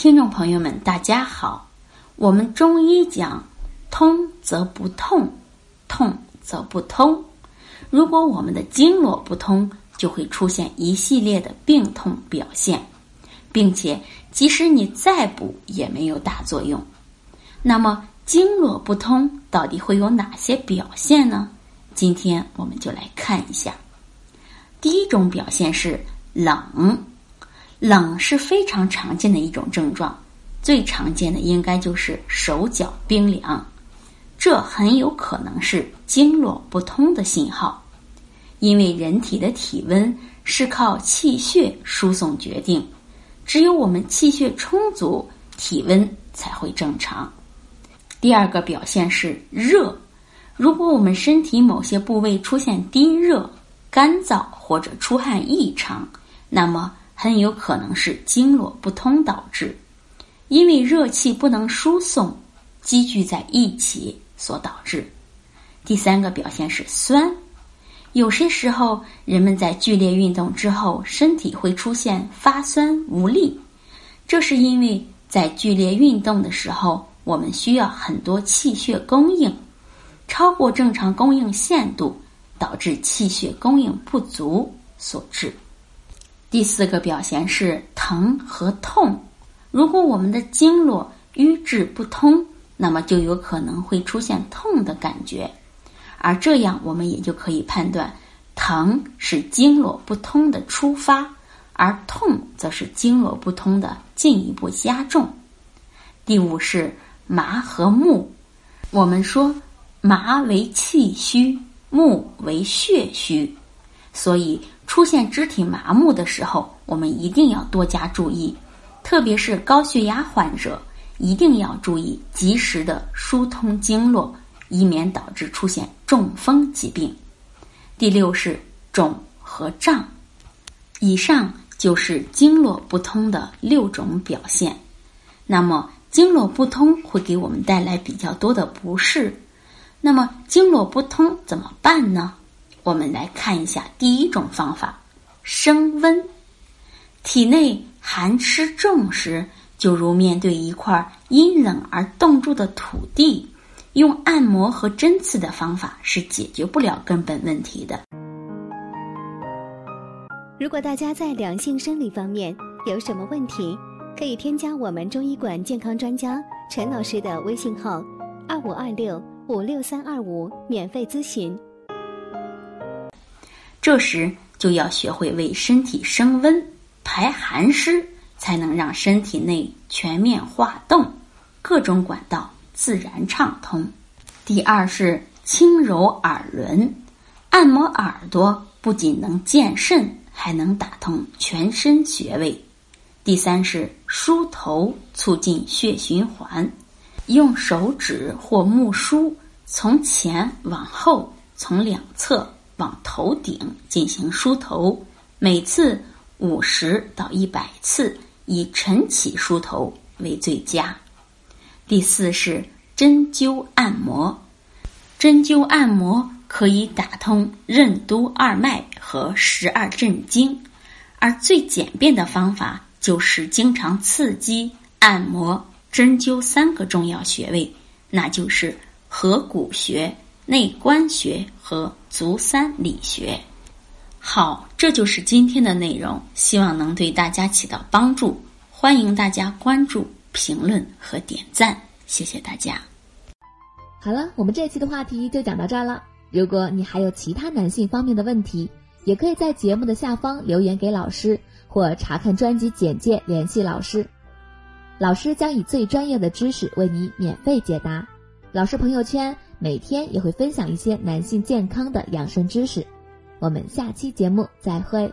听众朋友们，大家好。我们中医讲，通则不痛，痛则不通。如果我们的经络不通，就会出现一系列的病痛表现，并且即使你再补也没有大作用。那么，经络不通到底会有哪些表现呢？今天我们就来看一下。第一种表现是冷。冷是非常常见的一种症状，最常见的应该就是手脚冰凉，这很有可能是经络不通的信号，因为人体的体温是靠气血输送决定，只有我们气血充足，体温才会正常。第二个表现是热，如果我们身体某些部位出现低热、干燥或者出汗异常，那么。很有可能是经络不通导致，因为热气不能输送，积聚在一起所导致。第三个表现是酸，有些时候人们在剧烈运动之后，身体会出现发酸无力，这是因为在剧烈运动的时候，我们需要很多气血供应，超过正常供应限度，导致气血供应不足所致。第四个表现是疼和痛。如果我们的经络瘀滞不通，那么就有可能会出现痛的感觉，而这样我们也就可以判断，疼是经络不通的出发，而痛则是经络不通的进一步加重。第五是麻和木。我们说麻为气虚，木为血虚，所以。出现肢体麻木的时候，我们一定要多加注意，特别是高血压患者，一定要注意及时的疏通经络，以免导致出现中风疾病。第六是肿和胀，以上就是经络不通的六种表现。那么，经络不通会给我们带来比较多的不适。那么，经络不通怎么办呢？我们来看一下第一种方法，升温。体内寒湿重时，就如面对一块阴冷而冻住的土地，用按摩和针刺的方法是解决不了根本问题的。如果大家在两性生理方面有什么问题，可以添加我们中医馆健康专家陈老师的微信号：二五二六五六三二五，免费咨询。这时就要学会为身体升温、排寒湿，才能让身体内全面化动，各种管道自然畅通。第二是轻揉耳轮，按摩耳朵不仅能健肾，还能打通全身穴位。第三是梳头，促进血循环，用手指或木梳，从前往后，从两侧。往头顶进行梳头，每次五十到一百次，以晨起梳头为最佳。第四是针灸按摩，针灸按摩可以打通任督二脉和十二正经，而最简便的方法就是经常刺激、按摩、针灸三个重要穴位，那就是合谷穴。内关穴和足三里穴。好，这就是今天的内容，希望能对大家起到帮助。欢迎大家关注、评论和点赞，谢谢大家。好了，我们这期的话题就讲到这儿了。如果你还有其他男性方面的问题，也可以在节目的下方留言给老师，或查看专辑简介联系老师。老师将以最专业的知识为你免费解答。老师朋友圈。每天也会分享一些男性健康的养生知识，我们下期节目再会。